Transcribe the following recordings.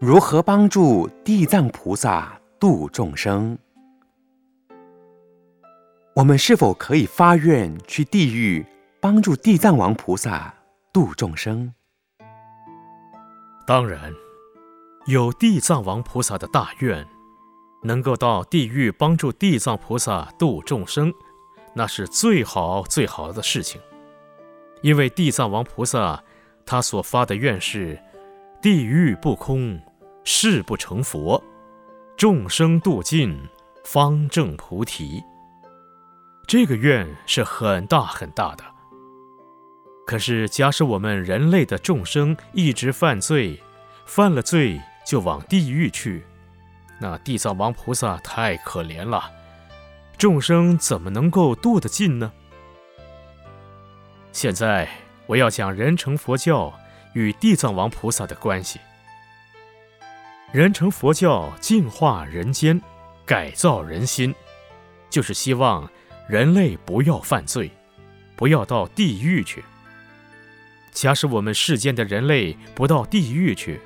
如何帮助地藏菩萨度众生？我们是否可以发愿去地狱帮助地藏王菩萨度众生？当然，有地藏王菩萨的大愿，能够到地狱帮助地藏菩萨度众生，那是最好最好的事情。因为地藏王菩萨他所发的愿是：地狱不空。誓不成佛，众生度尽，方正菩提。这个愿是很大很大的。可是，假使我们人类的众生一直犯罪，犯了罪就往地狱去，那地藏王菩萨太可怜了，众生怎么能够度得尽呢？现在我要讲人成佛教与地藏王菩萨的关系。人成佛教，净化人间，改造人心，就是希望人类不要犯罪，不要到地狱去。假使我们世间的人类不到地狱去，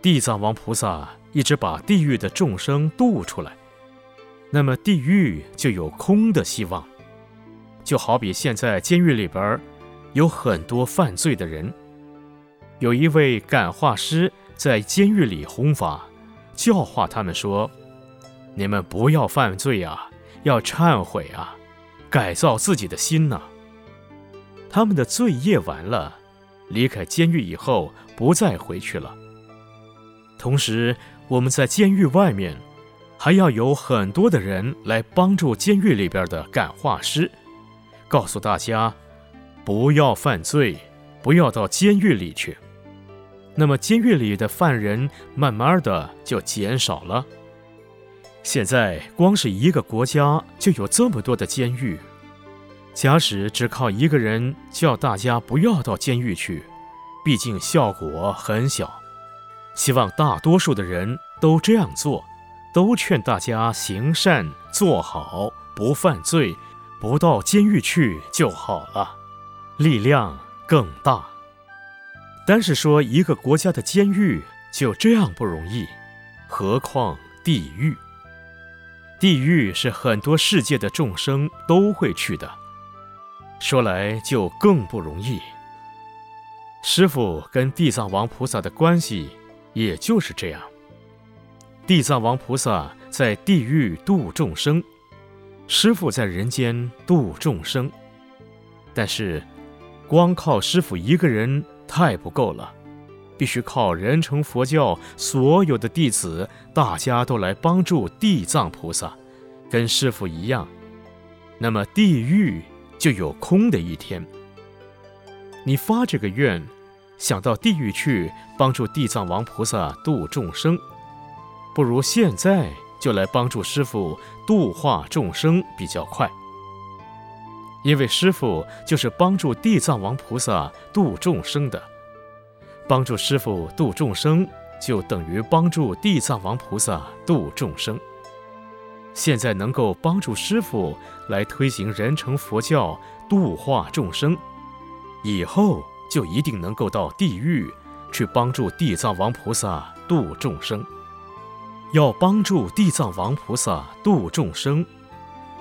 地藏王菩萨一直把地狱的众生渡出来，那么地狱就有空的希望。就好比现在监狱里边有很多犯罪的人，有一位感化师。在监狱里弘法，教化他们说：“你们不要犯罪啊，要忏悔啊，改造自己的心呐。”他们的罪业完了，离开监狱以后不再回去了。同时，我们在监狱外面还要有很多的人来帮助监狱里边的感化师，告诉大家不要犯罪，不要到监狱里去。那么，监狱里的犯人慢慢的就减少了。现在，光是一个国家就有这么多的监狱。假使只靠一个人叫大家不要到监狱去，毕竟效果很小。希望大多数的人都这样做，都劝大家行善做好，不犯罪，不到监狱去就好了，力量更大。单是说一个国家的监狱就这样不容易，何况地狱？地狱是很多世界的众生都会去的，说来就更不容易。师傅跟地藏王菩萨的关系也就是这样，地藏王菩萨在地狱度众生，师傅在人间度众生，但是光靠师傅一个人。太不够了，必须靠人成佛教所有的弟子，大家都来帮助地藏菩萨，跟师傅一样，那么地狱就有空的一天。你发这个愿，想到地狱去帮助地藏王菩萨度众生，不如现在就来帮助师傅度化众生比较快。因为师傅就是帮助地藏王菩萨度众生的，帮助师傅度众生，就等于帮助地藏王菩萨度众生。现在能够帮助师傅来推行人成佛教，度化众生，以后就一定能够到地狱去帮助地藏王菩萨度众生。要帮助地藏王菩萨度众生，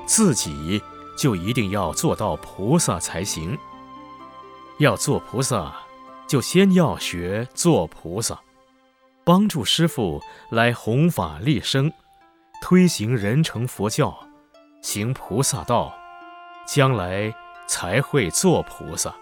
自己。就一定要做到菩萨才行。要做菩萨，就先要学做菩萨，帮助师傅来弘法利生，推行人成佛教，行菩萨道，将来才会做菩萨。